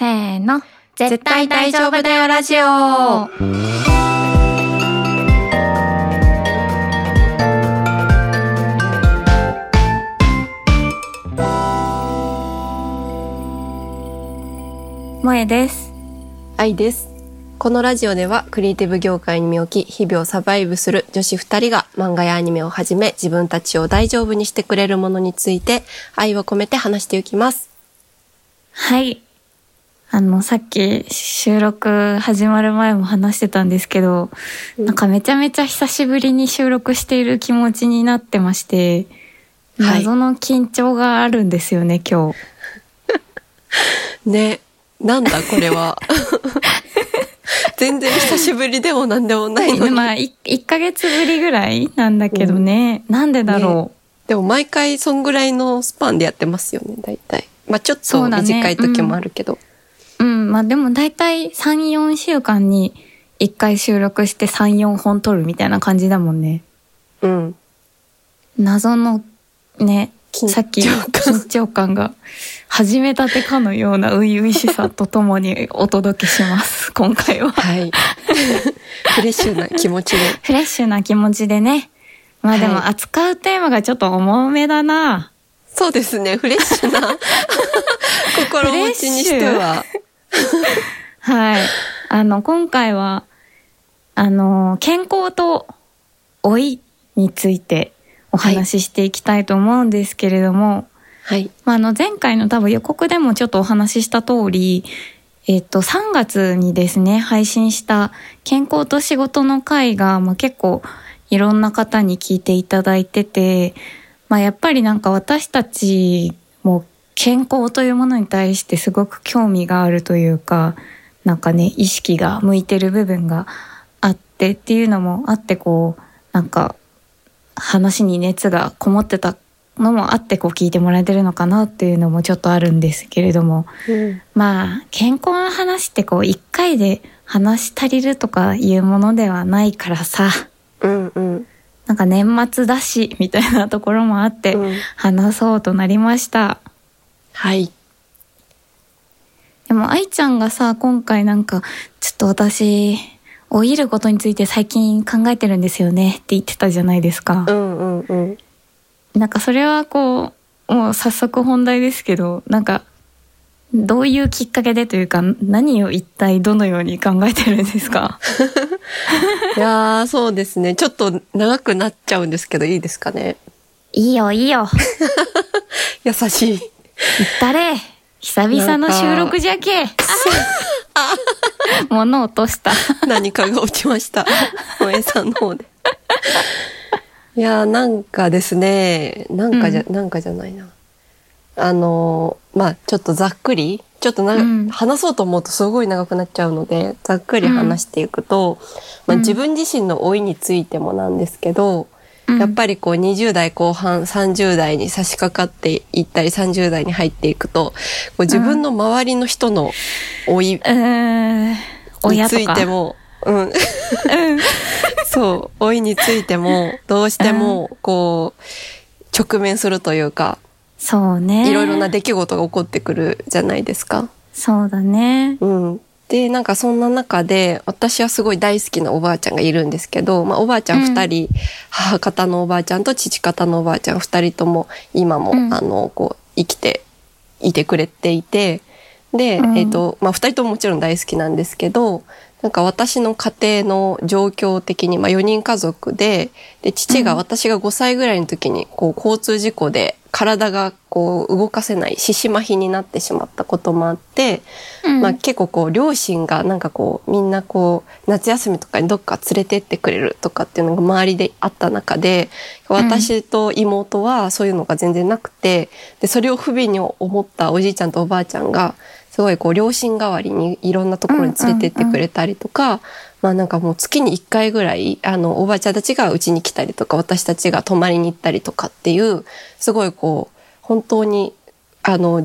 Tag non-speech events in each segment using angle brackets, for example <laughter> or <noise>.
せーの。絶対大丈夫だよラジオ。萌えです。愛です。このラジオではクリエイティブ業界に身を置き、日々をサバイブする女子二人が漫画やアニメをはじめ自分たちを大丈夫にしてくれるものについて愛を込めて話していきます。はい。あの、さっき収録始まる前も話してたんですけど、うんなんかめちゃめちゃ久しぶりに収録している気持ちになってまして、はい謎の緊張があるんですよね、今日。<laughs> ね、なんだこれは。<laughs> 全然久しぶりでもなんでもないのに。<laughs> まあ、い1ヶ月ぶりぐらいなんだけどね。なんでだろでも毎回そんぐらいのスパンでやってますよね、大体。まあちょっと短い時もあるけど。う。うん、まあでも大体3、4週間に1回収録して3、4本撮るみたいな感じだもんね。うん。謎のね、さっき緊張感が始めたてかのような初々しさとともにお届けします、<laughs> 今回は。はい。<laughs> フレッシュな気持ちで。<laughs> フレッシュな気持ちでね。まあでもはい扱うテーマがちょっと重めだな。そうですね、フレッシュな心持ちにしては。はい。あの、今回は、あの、健康と老いについてお話ししていきたいと思うんですけれども、はい。まあ、あの前回の多分予告でもちょっとお話しした通り、えっと、3月にですね、配信した健康と仕事の回が、まあ、結構いろんな方に聞いていただいてて、まあ、やっぱりなんか私たちも健康というものに対してすごく興味があるというか、なんかね、意識が向いてる部分があってっていうのもあって、こう、なんか話に熱がこもってたのもあってこう聞いてもらえてるのかなっていうのもちょっとあるんですけれどもうん。まあ健康の話ってこう一回で話し足りるとかいうものではないからさうんうん。なんか年末だしみたいなところもあってうん話そうとなりました。はい。でも愛ちゃんがさ今回なんかちょっと私老いることについて最近考えてるんですよねって言ってたじゃないですか。うんうんうん。なんかそれはこう、もう早速本題ですけど、なんか、どういうきっかけでというか、何を一体どのように考えてるんですか？<laughs> いやー、そうですね。ちょっと長くなっちゃうんですけど、いいですかね？いいよいいよ。<laughs> 優しい。言ったれ。久々の収録じゃけ。あ物落とした。何かが落ちました。萌えさんの方で。いやー、なんかですね、なんかじゃ、なんかじゃないな。あのーまあちょっとざっくり、ちょっとな、うん話そうと思うとすごい長くなっちゃうので、ざっくり話していくと、まあ、うん自分自身の老いについてもなんですけど、やっぱりこう20代後半30代に差し掛かっていったり30代に入っていくとこう自分の周りの人の老い。に。ついても。<laughs> そう老いについてもどうしてもこう直面するというかそうね。いろいろな出来事が起こってくるじゃないですか。そうだね。うん、でなんかそんな中で私はすごい大好きなおばあちゃんがいるんですけど、まあ、おばあちゃん2人、母方のおばあちゃんと父方のおばあちゃん2人とも今も、うん。あのこう生きていてくれていてで、うん。えっとまあ、2人とももちろん大好きなんですけどなんか私の家庭の状況的に、まあ、4人家族でで父がうん。私が5歳ぐらいの時にこう交通事故で体がこう動かせない獅子麻痺になってしまったこともあって、うん。まあ、結構こう両親がなんかこうみんなこう夏休みとかにどっか連れてってくれるとかっていうのが周りであった中で私と妹はそういうのが全然なくてでそれを不憫に思ったおじいちゃんとおばあちゃんがすごいこう両親代わりにいろんなところに連れてってくれたりとか、まあなんかもう月に1回ぐらいあのおばあちゃんたちがうちに来たりとか私たちが泊まりに行ったりとかっていうすごいこう本当にあの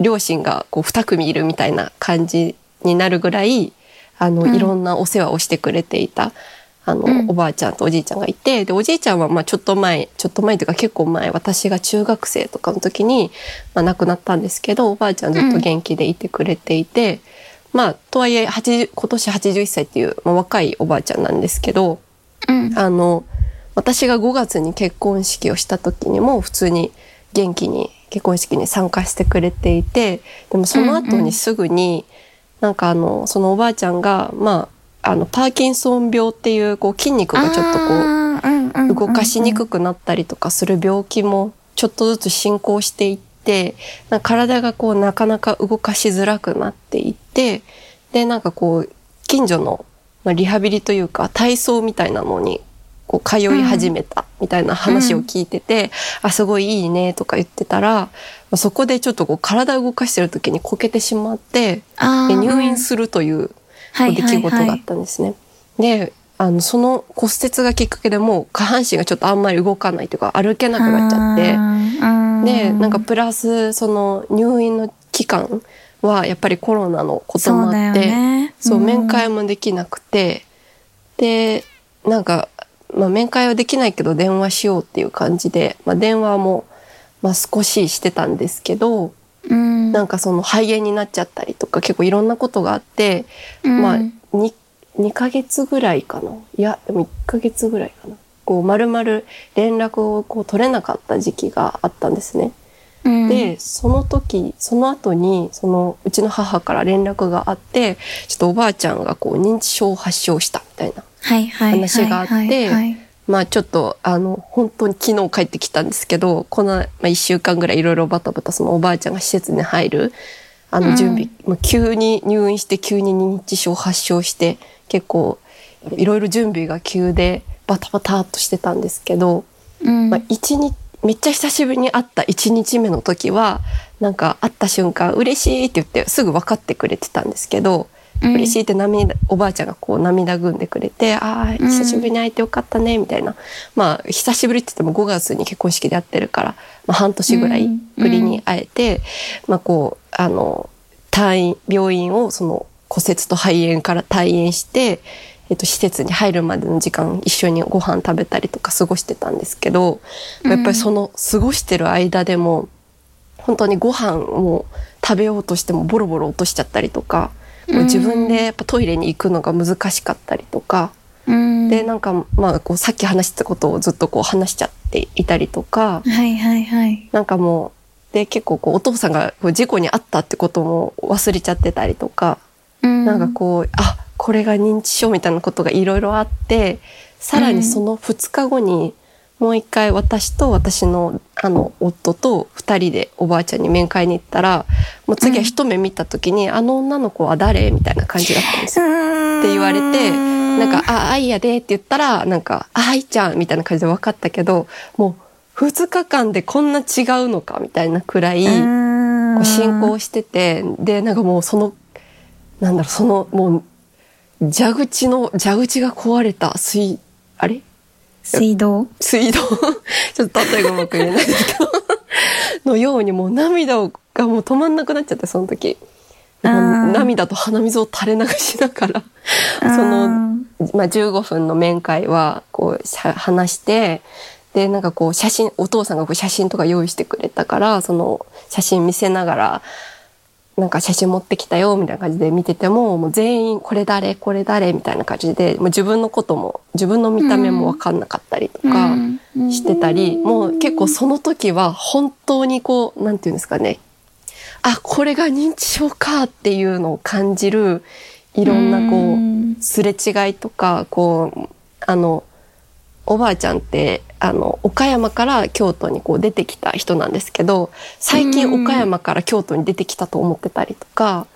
両親がこう2組いるみたいな感じになるぐらいあの、うん。いろんなお世話をしてくれていたあの、うん。おばあちゃんとおじいちゃんがいて、で、おじいちゃんはまあちょっと前、ちょっと前というか結構前、私が中学生とかの時に、まあ亡くなったんですけど、おばあちゃんずっと元気でいてくれていて、まあ、とはいえ、80今年81歳っていう、まあ、若いおばあちゃんなんですけど、うん。あの、私が5月に結婚式をした時にも普通に元気に結婚式に参加してくれていて、でもその後にすぐに、なんかあの、そのおばあちゃんが、まあ、あの、パーキンソン病っていう、こう、筋肉がちょっとこう、う動かしにくくなったりとかする病気もちょっとずつ進行していって体がこうなかなか動かしづらくなっていってでなんかこう近所の、まあ、リハビリというか体操みたいなのにこう通い始めたみたいな話を聞いてて、あすごいいいねとか言ってたらまあそこでちょっとこう体を動かしてる時にこけてしまって入院するというはい出来事があったんですね。であのその骨折がきっかけでもう下半身がちょっとあんまり動かないというか歩けなくなっちゃって。でなんかプラスその入院の期間はやっぱりコロナのこともあってそう,、面会もできなくて。でなんか、まあ、面会はできないけど電話しようっていう感じで、まあ、電話も、まあ、少ししてたんですけどうん。なんかその肺炎になっちゃったりとか結構いろんなことがあって、まあ 2, 2ヶ月ぐらいかな。いやでも1ヶ月ぐらいかな。こう丸々連絡をこう取れなかった時期があったんですね。うん。でその時その後にそのうちの母から連絡があってちょっとおばあちゃんがこう認知症を発症したみたいな話があってまあちょっとあの本当に昨日帰ってきたんですけどこの、まあ、1週間ぐらいいろいろバタバタそのおばあちゃんが施設に入るあの準備、まあ、急に入院して急に認知症発症して結構いろいろ準備が急でバタバタっとしてたんですけど、うん。まあ、一日めっちゃ久しぶりに会った1日目の時はなんか会った瞬間嬉しいって言ってすぐ分かってくれてたんですけど、うん嬉しいって涙おばあちゃんがこう涙ぐんでくれて「ああ久しぶりに会えてよかったね」みたいな、まあ久しぶりって言っても5月に結婚式で会ってるから、まあ、半年ぐらいぶりに会えて、まあこうあの退院病院をその骨折と肺炎から退院して、えっと、施設に入るまでの時間一緒にご飯食べたりとか過ごしてたんですけど、やっぱりその過ごしてる間でも本当にご飯を食べようとしてもボロボロ落としちゃったりとか、こう自分でやっぱトイレに行くのが難しかったりとか、うん。でなんかまあこうさっき話したことをずっとこう話しちゃっていたりとか、はいはいはい。なんかもうで結構こうお父さんがこう事故に遭ったってことも忘れちゃってたりとか、なんかこうあこれが認知症みたいなことがいろいろあってさらにその2日後にもう一回私と私のあの夫と2人でおばあちゃんに面会に行ったらもう次は一目見た時に「あの女の子は誰?」みたいな感じだったんですよ。って言われてなんか「あ愛やで」って言ったらなんか「あ愛ちゃん」みたいな感じで分かったけどもう2日間でこんな違うのかみたいなくらい。進行しててでなんかもうそのなんだろうそのもう蛇口の蛇口が壊れた水あれ？水道？水道。<laughs> ちょっと例えがうまく言えないですけど。のようにもう涙をがもう止まんなくなっちゃってその時。涙と鼻水を垂れ流しながら。その、まあ、15分の面会はこう話してでなんかこう写真お父さんがこう写真とか用意してくれたからその写真見せながらなんか写真持ってきたよみたいな感じで見ててももう全員これ誰これ誰みたいな感じでもう自分のことも自分の見た目も分かんなかったりとかしてたり、もう結構その時は本当にこうなんていうんですかね。あこれが認知症かっていうのを感じるいろんなこうすれ違いとかこうあのおばあちゃんってあの岡山から京都にこう出てきた人なんですけど最近うん岡山から京都に出てきたと思ってたりとか。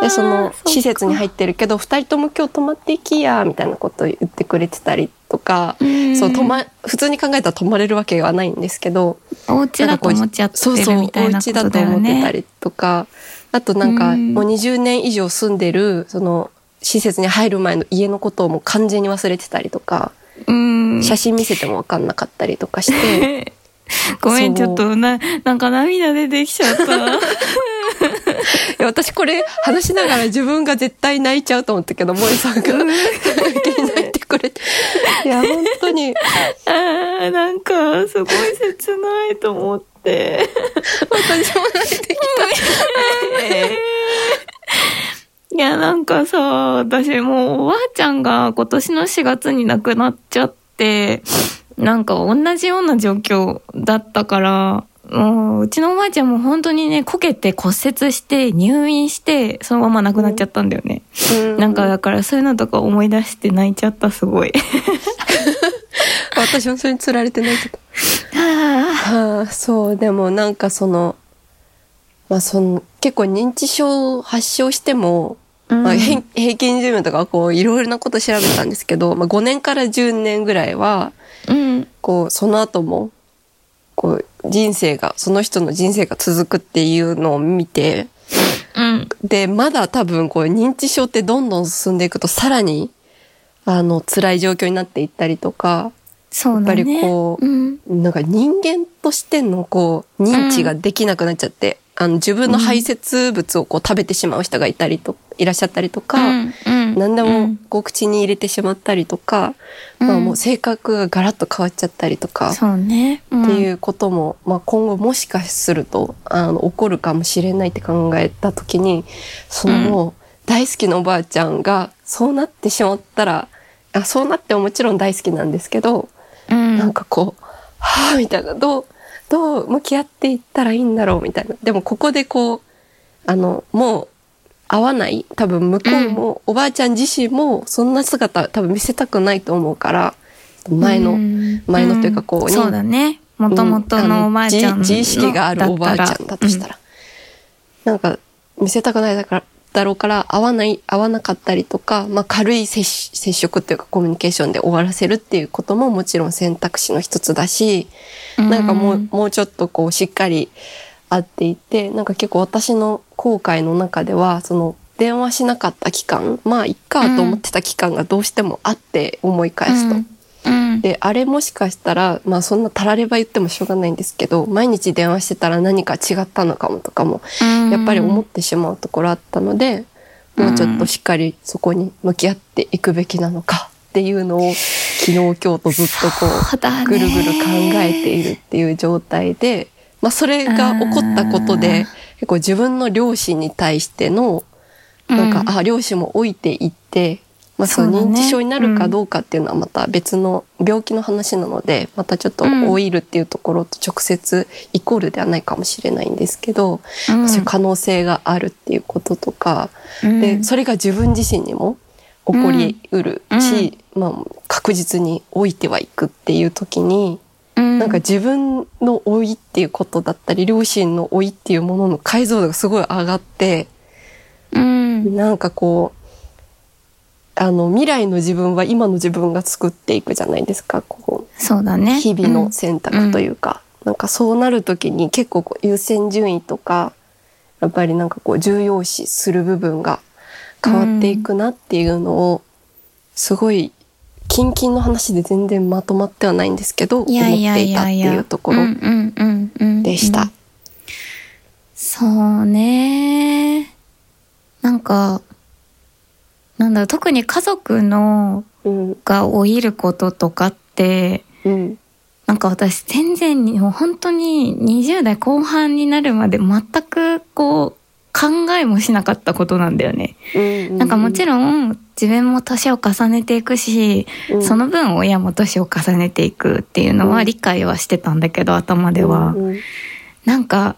でその施設に入ってるけど2人とも今日泊まっていきやみたいなことを言ってくれてたりとか、そう泊ま普通に考えたら泊まれるわけはないんですけどお家だと思っちゃってそうそうるみたいなこお家だととだよね。思ってたりとかあとなんかうん。もう20年以上住んでるその施設に入る前の家のことをもう完全に忘れてたりとかうん。写真見せても分かんなかったりとかして <laughs> ごめん、ちょっとな、なんか涙出てきちゃった。<laughs> いや私これ話しながら自分が絶対泣いちゃうと思ったけど萌さんが気に泣いてくくれて。いや、本当に。<laughs> あーなんかすごい切ないと思って。私も泣いてきいやなんかさ私もうおばあちゃんが今年の4月に亡くなっちゃってなんか同じような状況だったからもううちのおばあちゃんも本当にねこけて骨折して入院してそのまま亡くなっちゃったんだよね、た。なんかだからそういうのとか思い出して泣いちゃったすごい <laughs> 私もそれにつられて泣いてた。<laughs> あはあ、そう、でもなんかその、まあその、結構認知症発症しても、ーまあ、うん。平平均寿命とかこういろいろなこと調べたんですけど、まあ、5年から10年ぐらいはうん。こうその後もこう人生がその人の人生が続くっていうのを見てうん。でまだ多分こう認知症ってどんどん進んでいくとさらにあの辛い状況になっていったりとかね。やっぱりこううん。なんか人間としてのこう認知ができなくなっちゃって、あの自分の排泄物をこう食べてしまう人がいたりといらっしゃったりとか、うんうん。何でもうん。こう口に入れてしまったりとか、うん。まあもう性格がガラッと変わっちゃったりとか、そうね、うん、っていうことも、まあ、今後もしかするとあの起こるかもしれないって考えた時にそのもう大好きなおばあちゃんがそうなってしまったらあそうなってももちろん大好きなんですけど、うん、なんかこう「はあ」みたいなどうどう向き合っていったらいいんだろうみたいな。でもここでこうあのもう会わない。多分向こうも、おばあちゃん自身もそんな姿多分見せたくないと思うから前の、うん。前のというかこううん。そうだね。もともとのおばあちゃんの自自意識があるおばあちゃんだとしたら、なんか見せたくない。だからだろうから会わない会わなかったりとか、まあ、軽い接触っていうかコミュニケーションで終わらせるっていうことももちろん選択肢の一つだし、うんなんかもうもうちょっとこうしっかり会っていてなんか結構私の後悔の中ではその電話しなかった期間まあいっかと思ってた期間がどうしてもあって思い返すと。うんうん。であれもしかしたらまあそんなたられば言ってもしょうがないんですけど毎日電話してたら何か違ったのかもとかもやっぱり思ってしまうところあったので、もうちょっとしっかりそこに向き合っていくべきなのかっていうのを昨日今日とずっとこそうぐるぐる考えているっていう状態で、まあ、それが起こったことで結構自分の両親に対してのなんか、うん。あ両親も老いていって、まあ、その認知症になるかどうかっていうのはまた別の病気の話なのでまたちょっと老いるっていうところと直接イコールではないかもしれないんですけど、うん。そういう可能性があるっていうこととか、うん。でそれが自分自身にも起こりうるし、まあ、確実に老いてはいくっていう時に、うん。なんか自分の老いっていうことだったり両親の老いっていうものの解像度がすごい上がって。うん。なんかこうあの未来の自分は今の自分が作っていくじゃないですか。こそうだうね。日々の選択というか、なんかそうなる時に結構優先順位とかやっぱりなんかこう重要視する部分が変わっていくなっていうのをすごいキンキンの話で全然まとまってはないんですけど思っていたっていうところうんうんうんうんでした。うん。そうね。なんかなんだろう特に家族のうん。が老いることとかってうん。なんか私全然にもう本当に20代後半になるまで全くこう考えもしなかったことなんだよね。うんなんかもちろん自分も年を重ねていくし、うん。その分親も年を重ねていくっていうのうんは理解はしてたんだけど頭では。うんうん。なんか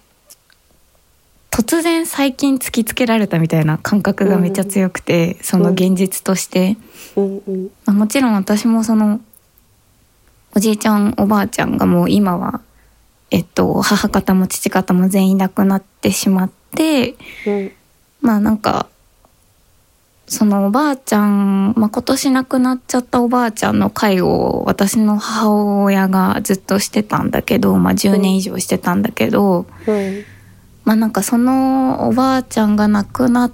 突然最近突きつけられたみたいな感覚がめっちゃ強くて、その現実として。まあもちろん私もそのおじいちゃんおばあちゃんがもう今はえっと母方も父方も全員亡くなってしまってうん。まあなんかそのおばあちゃん、まあ、今年亡くなっちゃったおばあちゃんの介護を私の母親がずっとしてたんだけど、まあ、10年以上してたんだけど、うんまあなんかそのおばあちゃんが亡くなっ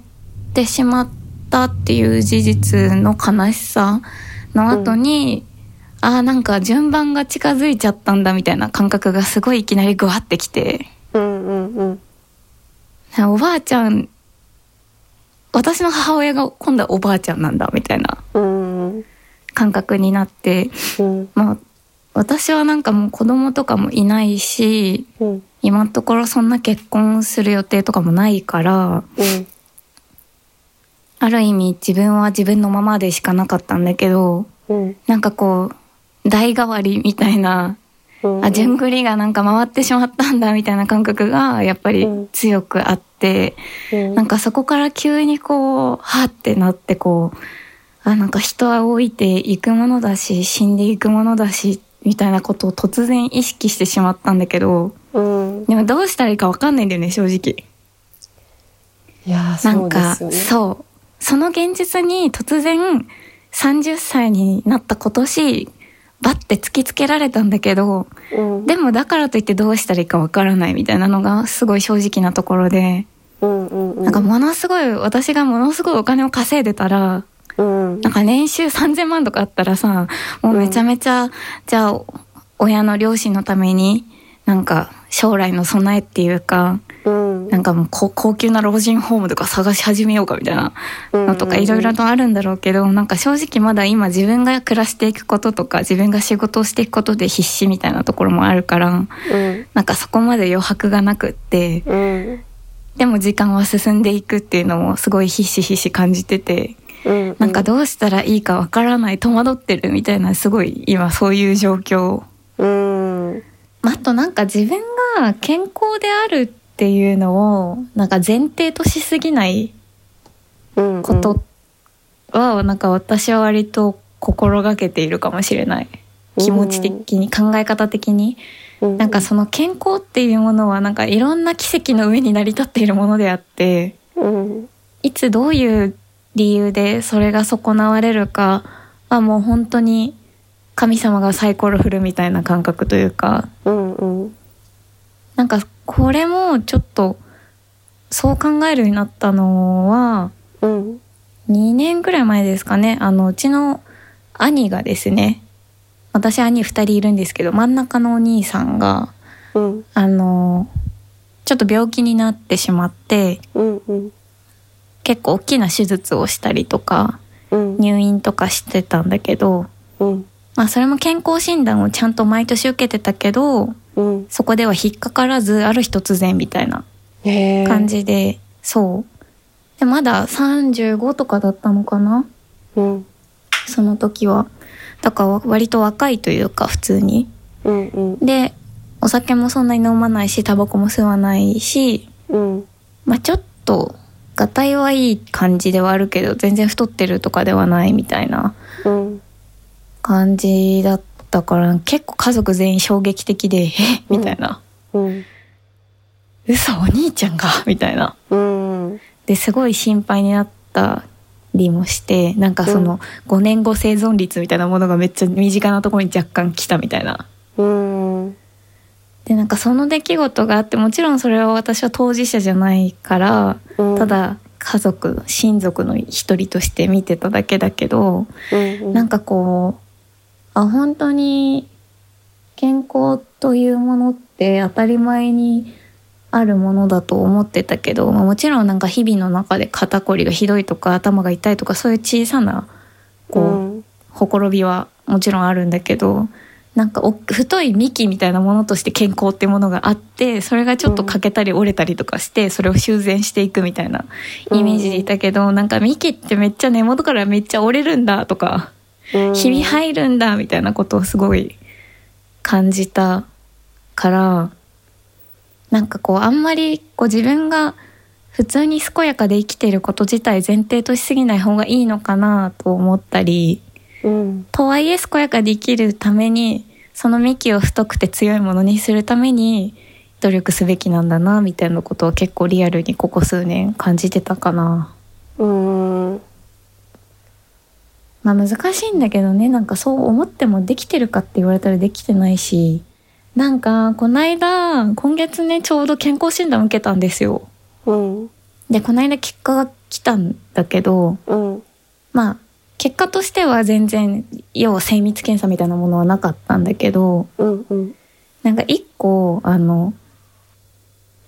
てしまったっていう事実の悲しさの後に、ああなんか順番が近づいちゃったんだみたいな感覚がすごいいきなりグワってきて。うんうんうん。おばあちゃん私の母親が今度はおばあちゃんなんだみたいなうん。感覚になって、うん。まあ、私はなんかもう子供とかもいないし、うん今のところそんな結婚する予定とかもないから、うん。ある意味自分は自分のままでしかなかったんだけど、うん。なんかこう、代替わりみたいな、うんあ、順繰りがなんか回ってしまったんだみたいな感覚がやっぱり強くあって、うん。なんかそこから急にこう、はってなってこう、あ、なんか人は老いていくものだし、死んでいくものだし、みたいなことを突然意識してしまったんだけど、うん。でもどうしたらいいかわかんないんだよね、正直。いやーなんか、すよね。そう。その現実に突然30歳になった今年、バッて突きつけられたんだけど、うん。でもだからといってどうしたらいいかわからないみたいなのがすごい正直なところで、うんうんうん。なんかものすごい、私がものすごいお金を稼いでたら、うん。なんか年収3000万とかあったらさ、もうめちゃめちゃ、じゃあ、親の両親のために、なんか将来の備えっていうか、うん。なんかもう高高級な老人ホームとか探し始めようかみたいなのとかいろいろとあるんだろうけど、なんか正直まだ今自分が暮らしていくこととか自分が仕事をしていくことで必死みたいなところもあるから、うん。なんかそこまで余白がなくって、うん。でも時間は進んでいくっていうのもすごいひしひし感じてて、うん。なんかどうしたらいいかわからない戸惑ってるみたいなすごい今そういう状況。うんあとなんか自分が健康であるっていうのをなんか前提としすぎないうんことはなんか私は割と心がけているかもしれない。気持ち的に考え方的に。うん。なんかその健康っていうものはなんかいろんな奇跡の上に成り立っているものであってうん。いつどういう理由でそれが損なわれるかはもう本当に神様がサイコロ振るみたいな感覚というか。うんうん。なんかこれもちょっとそう考えるようになったのはうん。2年ぐらい前ですかね。あのうちの兄がですね。私兄2人いるんですけど真ん中のお兄さんがうん。あのちょっと病気になってしまってうんうん。結構大きな手術をしたりとかうん。入院とかしてたんだけどうんまあそれも健康診断をちゃんと毎年受けてたけどうん。そこでは引っかからずある日突然みたいな感じで、そう。でまだ35とかだったのかな？うん。その時は。だから割と若いというか普通に。うんうん。でお酒もそんなに飲まないしタバコも吸わないしうん。まあちょっとがたいはいい感じではあるけど全然太ってるとかではないみたいなうん感じだったから結構家族全員衝撃的で「えみたいな。うん「嘘お兄ちゃんが? <laughs>」みたいな。うん。ですごい心配になったりもしてなんかその5年後生存率みたいなものがめっちゃ身近なところに若干来たみたいな。うん。でなんかその出来事があってもちろんそれは私は当事者じゃないからうん。ただ家族親族の一人として見てただけだけどうん。なんかこうあ本当に健康というものって当たり前にあるものだと思ってたけど、まあ、もちろんなんか日々の中で肩こりがひどいとか頭が痛いとかそういう小さなこう、うん。ほころびはもちろんあるんだけどなんかお太い幹みたいなものとして健康ってものがあってそれがちょっと欠けたり折れたりとかしてそれを修繕していくみたいなイメージでいたけど、なんか幹ってめっちゃ根元からめっちゃ折れるんだとか、うんひび入るんだみたいなことをすごい感じたからなんかこうあんまりこう自分が普通に健やかで生きてること自体前提としすぎない方がいいのかなと思ったり。うんとはいえ健やかで生きるためにその幹を太くて強いものにするために努力すべきなんだなみたいなことを結構リアルにここ数年感じてたかな。うんまあ難しいんだけどねなんかそう思ってもできてるかって言われたらできてないしなんかこの間今月ねちょうど健康診断受けたんですよ。うん。でこの間結果が来たんだけどうん。まあ結果としては全然要は精密検査みたいなものはなかったんだけどうんうん。なんか一個、あの、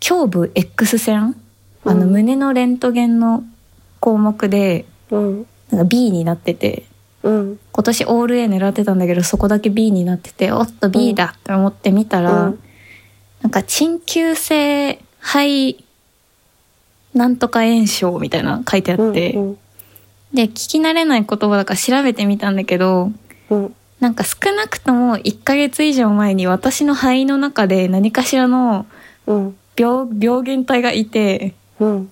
胸部 X 線あの、うん。胸のレントゲンの項目で、うんなんか B になってて、うん。今年オール A 狙ってたんだけどそこだけ B になってておっと B だって思ってみたら、うん。なんか鎮急性肺なんとか炎症みたいな書いてあって、うんで聞き慣れない言葉だから調べてみたんだけどうん。なんか少なくとも1ヶ月以上前に私の肺の中で何かしらのうん。病病原体がいてうん。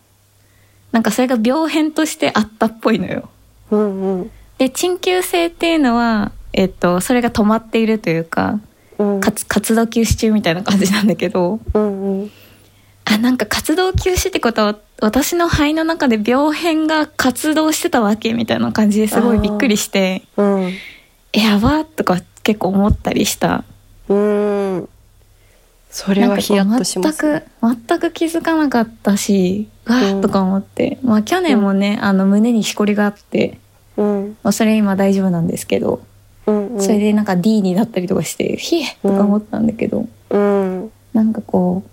なんかそれが病変としてあったっぽいのよ。うんうん。で鎮急性っていうのは、えっと、それが止まっているというかうん。活活動休止中みたいな感じなんだけどうんうん。あなんか活動休止ってことは私の肺の中で病変が活動してたわけみたいな感じですごいびっくりしてうん。えやばとか結構思ったりした。うんそれはヒヤッとしますなんかこう全く全く気づかなかったしわうん。ーとか思って、まあ去年もね、あの胸にしこりがあって、うん。まあ、それ今大丈夫なんですけど、うんうん。それでなんか D になったりとかしてひえとか思ったんだけど、うん。なんかこう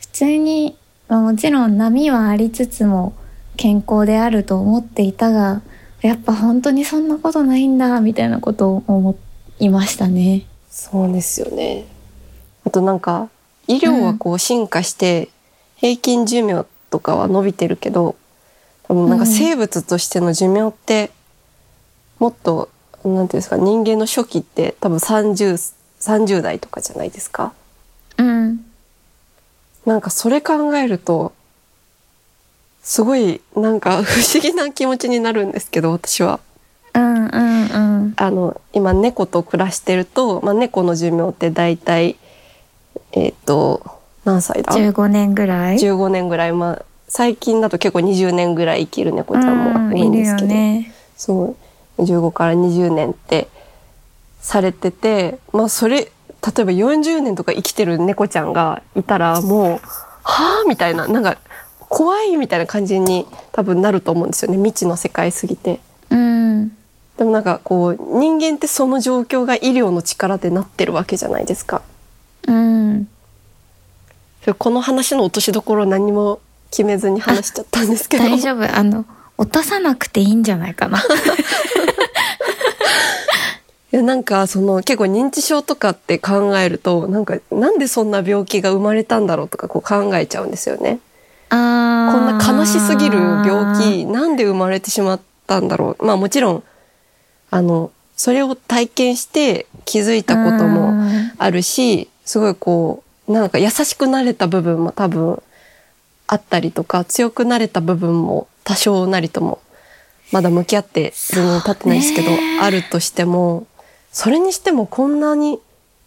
普通に、まあ、もちろん波はありつつも健康であると思っていたがやっぱ本当にそんなことないんだみたいなことを思いましたね。そうですよねあとなんか医療はこう進化して平均寿命とかは伸びてるけど多分なんか生物としての寿命ってもっとなんていうんですか人間の初期って多分 30, 30代とかじゃないですか？うん、なんかそれ考えるとすごいなんか <laughs> 不思議な気持ちになるんですけど私は。うんうんうん。あの今猫と暮らしてると、まあ、猫の寿命って大体えっ、と何歳だ？15年ぐらい？15年ぐらい、まあ、最近だと結構20年ぐらい生きる猫ちゃんも多いんですけど、ね。そう。15から20年ってされてて、まあ、それ例えば40年とか生きてる猫ちゃんがいたらもうはあみたいななんか怖いみたいな感じに多分なると思うんですよね。未知の世界すぎて。うん。でもなんかこう人間ってその状況が医療の力でなってるわけじゃないですか。うんこの話の落としどころ何も決めずに話しちゃったんですけど。大丈夫あの落とさなくていいんじゃないかな。<laughs> いやなんかその結構認知症とかって考えるとなんかなんでそんな病気が生まれたんだろうとかこう考えちゃうんですよね。あこんな悲しすぎる病気。気なんで生まれてしまったんだろう。まあもちろんあのそれを体験して気づいたこともうんあるしすごいこうなんか優しくなれた部分も多分あったりとか強くなれた部分も多少なりともまだ向き合って全然経ってないですけど、あるとしてもそれにしてもこんなに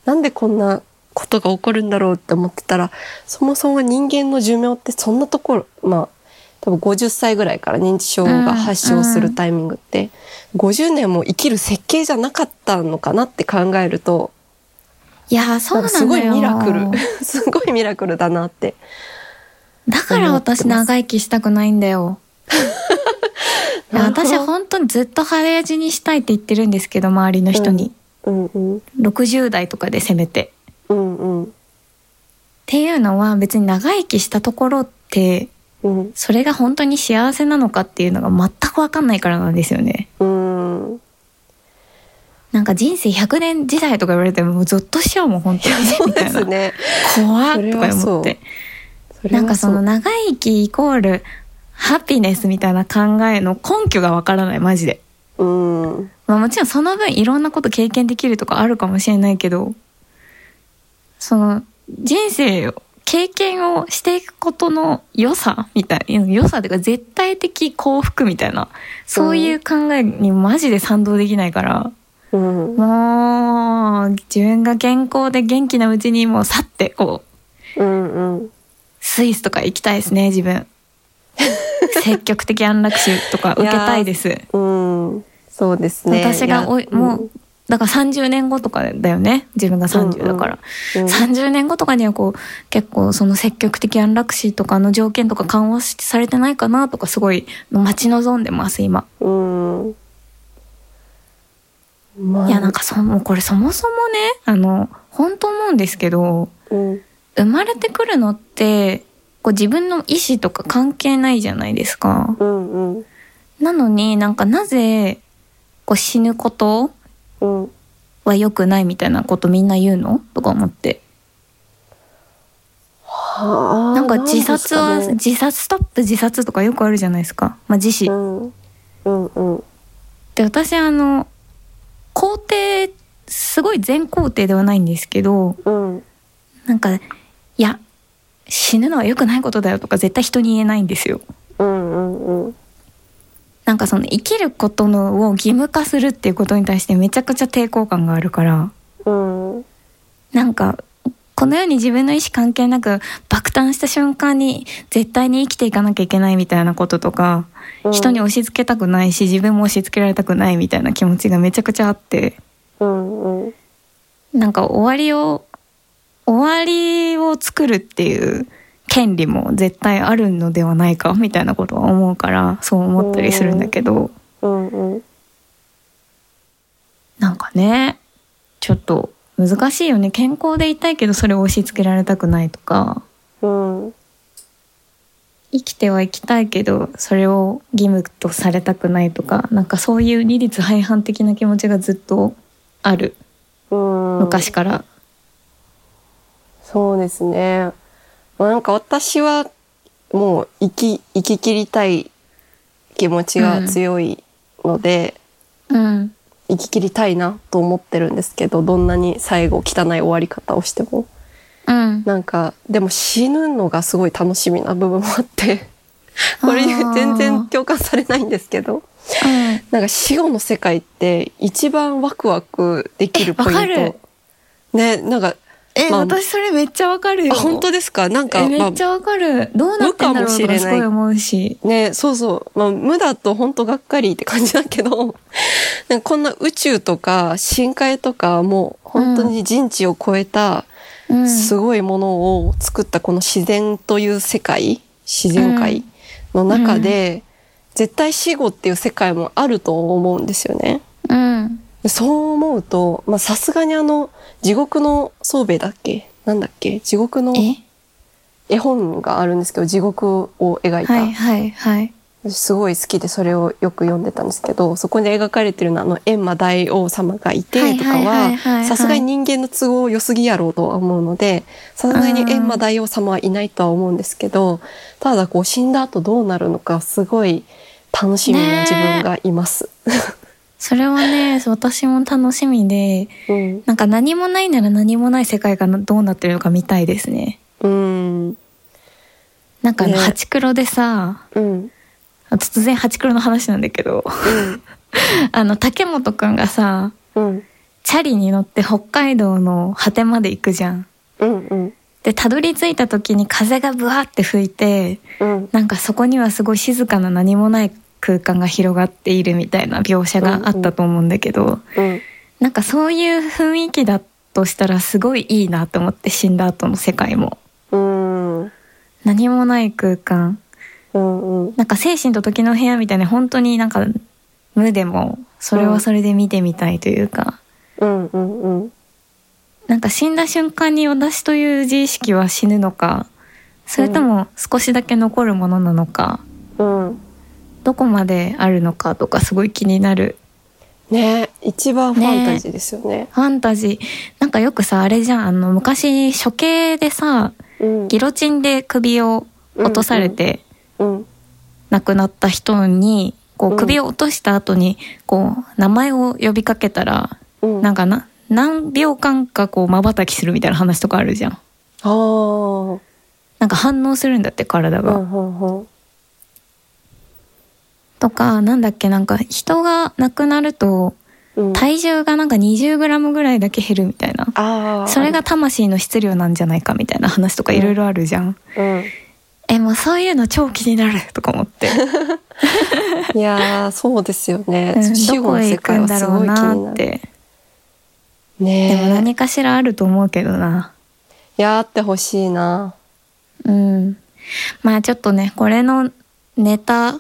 なんでこんなことが起こるんだろうって思ってたらそもそも人間の寿命ってそんなところまあ多分50歳ぐらいから認知症が発症するタイミングって、50年も生きる設計じゃなかったのかなって考えるといやそうななんんだすごいミラクル。<laughs> すごいミラクルだなって。だから私長生きしたくないんだよ。<laughs> いや私は本当にずっと早死にしたいって言ってるんですけど周りの人に、うんうん60代とかでせめて。うんうん。っていうのは別に長生きしたところってうん。それが本当に幸せなのかっていうのが全く分かんないからなんですよね。うんなんか人生100年時代とか言われてももうゾッとしちゃうもん本当に <laughs> いな。ですね怖っとか思って。なんかそのう長生きイコールハピネスみたいな考えの根拠がわからないマジで。うんまあもちろんその分いろんなこと経験できるとかあるかもしれないけど、その人生を経験をしていくことの良さみたいな、良さというか絶対的幸福みたいな、そういう考えにマジで賛同できないから、うんもう自分が健康で元気なうちにもう去ってこう、うんうんスイスとか行きたいですね、自分。<laughs> 積極的安楽死とか受けたいです。うんそうですね私がおいもう、だから30年後とかだよね。自分が30だから。うんうん30年後とかにはこう、結構その積極的安楽死とかの条件とか緩和されてないかなとかすごい待ち望んでます、今。うんまあいや、なんかそもうこれそもそもね、あの、本当思うんですけど、うん生まれてくるのって、こう自分の意思とか関係ないじゃないですか。うんうんなのになんかなぜこう死ぬことうん。は良くないみたいなことみんな言うの？とか思って。はあ。なんか自殺は、ね自殺ストップ自殺とかよくあるじゃないですか。まあ自死。うん。うんうん。で、私あの、肯定、すごい全肯定ではないんですけど、うん。なんか、いや、死ぬのは良くないことだよとか絶対人に言えないんですよ。うんうんうん。なんかその生きることのを義務化するっていうことに対してめちゃくちゃ抵抗感があるから、うん。なんか、この世に自分の意思関係なく爆誕した瞬間に絶対に生きていかなきゃいけないみたいなこととか、うん人に押し付けたくないし自分も押し付けられたくないみたいな気持ちがめちゃくちゃあって、うんうん。なんか終わりを、終わりを作るっていう権利も絶対あるのではないかみたいなことは思うからそう思ったりするんだけど、うんうん。なんかね、ちょっと難しいよね。健康でいたいけどそれを押し付けられたくないとか、うん。生きては生きたいけどそれを義務とされたくないとか、なんかそういう二律背反的な気持ちがずっとある。うん。昔から。そうですね。まあ、なんか私はもう生き、生き切りたい気持ちが強いので、うん。生き切りたいなと思ってるんですけど、どんなに最後汚い終わり方をしても。うん。なんか、でも死ぬのがすごい楽しみな部分もあって、これ全然共感されないんですけど、うん。なんか死後の世界って一番ワクワクできるポイント。ね、なんか、え、まあ私それめっちゃわかるよ。あ、本当ですか？なんか、えめまっちゃわかる。どうなってんだろうとかすごい思うし。あ、ね、そうそう。まあ、無だと本当がっかりって感じだけど、<laughs> なんかこんな宇宙とか深海とかもう本当に人知を超えたうん。すごいものを作ったこの自然という世界、自然界の中で、絶対死後っていう世界もあると思うんですよね。うん。でそう思うと、まあさすがにあの、地獄の宗兵衛だっけ？なんだっけ？地獄のえ？絵本があるんですけど、地獄を描いた。はいはいはい。すごい好きでそれをよく読んでたんですけど、そこに描かれてるのはあの、閻魔大王様がいてとかはさすがに人間の都合良すぎやろうとは思うので、さすがに閻魔大王様はいないとは思うんですけど、ただこう死んだ後どうなるのかすごい楽しみな自分がいます。それはね、私も楽しみで、うん。なんか何もないなら何もない世界がどうなってるのか見たいですね。うん。なんかあの、ねハチクロでさ、うん。突然ハチクロの話なんだけど、<laughs> あの、竹本くんがさ、うん。チャリに乗って北海道の果てまで行くじゃん。うん。うん。で、たどり着いた時に風がブワーって吹いて、うん。なんかそこにはすごい静かな何もない空間が広がっているみたいな描写があったと思うんだけど、うん。なんかそういう雰囲気だとしたらすごいいいなと思って死んだ後の世界も。うん。うん。何もない空間。うん。なんか精神と時の部屋みたいな本当になんか無でもそれはそれで見てみたいというか、うん。うん。うん。なんか死んだ瞬間に私という自意識は死ぬのか、それとも少しだけ残るものなのか、うん。どこまであるのかとかすごい気になる。ね一番ファンタジーですよね。ファンタジー。なんかよくさ、あれじゃん、あの昔処刑でさ、うん。ギロチンで首を落とされてうん。亡くなった人に、こううん首を落とした後に、こう、名前を呼びかけたら、うん。なんかな、何秒間かこう瞬きするみたいな話とかあるじゃん。ああ。なんか反応するんだって体が。うんうんうん。とか、なんだっけ、なんか人が亡くなると、うん。体重がなんか 20g ぐらいだけ減るみたいな。ああ。それが魂の質量なんじゃないかみたいな話とかいろいろあるじゃん。うん。え、もうそういうの超気になるとか思って。<laughs> いやー、そうですよねう。ん死後の世どこへ行く界はすごい気んだろうなになる。って。でもね何かしらあると思うけどな。え。いやーってほしいな。うん。まあちょっとね、これのネタ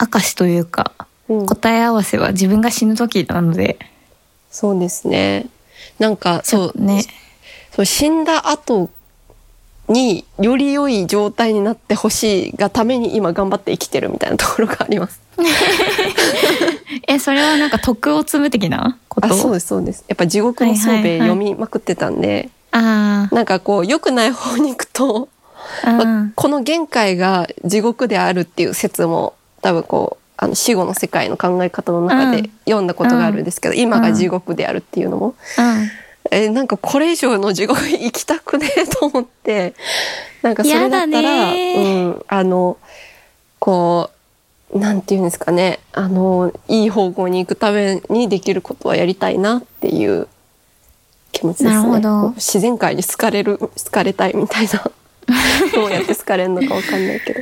明かしというか、うん。答え合わせは自分が死ぬ時なので、そうですね。なんか、そう、ね。そう死んだ後により良い状態になってほしいがために今頑張って生きてるみたいなところがあります。え、<laughs> え、それはなんか徳を積む的な？こと？あそうですそうですやっぱ地獄の宗兵衛読みまくってたんで、あなんかこう良くない方に行くと、まあん。この限界が地獄であるっていう説も多分こうあの死後の世界の考え方の中うん。で読んだことがあるんですけど、今が地獄であるっていうのも、うん。えなんかこれ以上の地獄行きたくねえと思ってなんかそれだったら、ねうん、あのこうなんていうんですかね。あのいい方向に行くためにできることはやりたいなっていう気持ちですね。自然界に好かれる好かれたいみたいな。<laughs> どうやって好かれるのかわかんないけど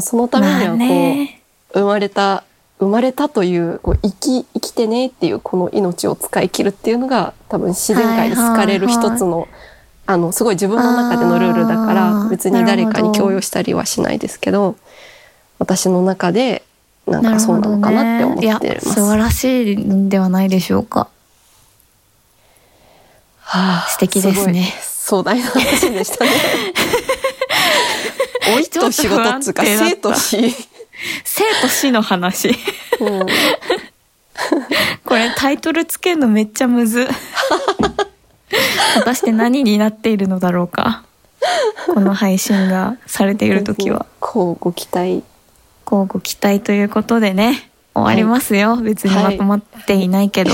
そのためにはこう、まあね。生まれた生まれたというこう生き生きてねっていうこの命を使い切るっていうのが多分自然界に好かれるはいはいはい一つの、あのすごい自分の中でのルールだかあらー別に誰かに強要したりはしないですけど私の中でなんかそうなのかなって思ってね。います。や、素晴らしいんではないでしょうか。はあ素敵ですね壮大な話でしたね。<laughs> 老いと仕事っつうか生と死。生と死の話。うんこれタイトルつけるのめっちゃむず。果たして何になっているのだろうか。この配信がされている時は。こうご期待。交互期待ということでね、終わりますよ。別にまとまっていないけど。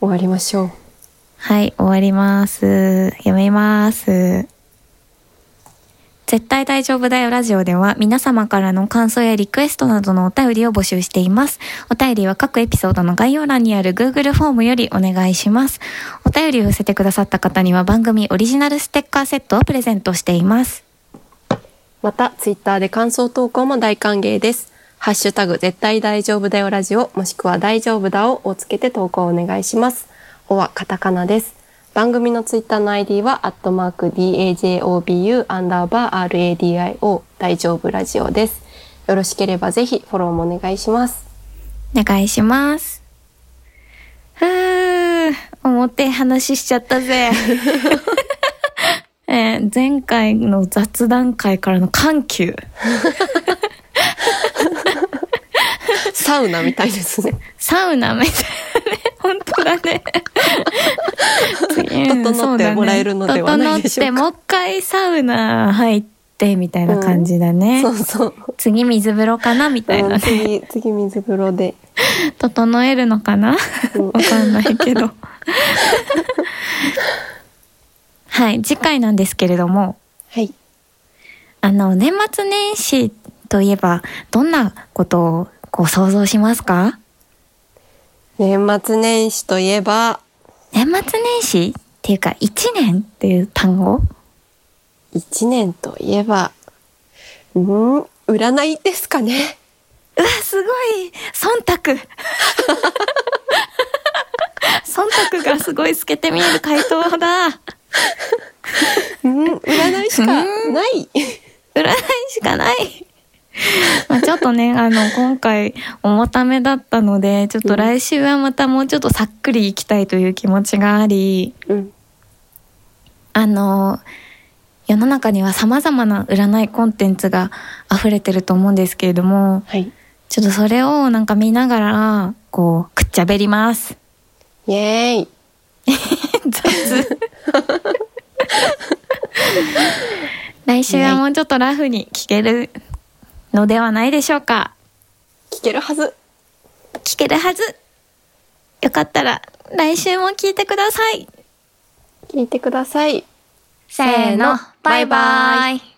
終わりましょう。はい、終わります。やめます。絶対大丈夫だよラジオでは皆様からの感想やリクエストなどのお便りを募集しています。お便りは各エピソードの概要欄にある Google フォームよりお願いします。お便りを寄せてくださった方には番組オリジナルステッカーセットをプレゼントしています。また、ツイッターで感想投稿も大歓迎です。ハッシュタグ、絶対大丈夫だよラジオ、もしくは大丈夫だををつけて投稿お願いします。おはカタカナです。番組のツイッターの ID は、アットマーク DAJOBU アンダーバー RADIO 大丈夫ラジオです。よろしければぜひフォローもお願いします。お願いします。ふー、表話しちゃったぜ。<laughs> えー前回の雑談会からの緩急。サウナみたいですね。サウナみたいなね。<laughs> 本当だね。整ってもらえるのではないでしょうか整って、もう一回サウナ入ってみたいな感じだね。そうそう。次水風呂かなみたいなうんね。次、次水風呂で。整えるのかな？うんわかんないけど。はい、次回なんですけれども、はい。あの、年末年始といえば、どんなことをこう想像しますか？年末年始といえば、年末年始っていうか、一年っていう単語？一年といえば、うん、占いですかね。うわ、すごい。忖度。忖度がすごい透けて見える回答だ。うん、占いしかない。占いしかない。<laughs> まあちょっとね、あの、今回、重ためだったので、ちょっと来週はまたもうちょっとさっくりいきたいという気持ちがあり、うん、あの、世の中には様々な占いコンテンツが溢れてると思うんですけれども、はい。ちょっとそれをなんか見ながら、こう、くっちゃべります。イエーイ。<laughs> 雑。<laughs> 来週はもうちょっとラフに聞けるのではないでしょうか。聞けるはず。聞けるはず。よかったら来週も聞いてください。聞いてください。せーの、バイバイ。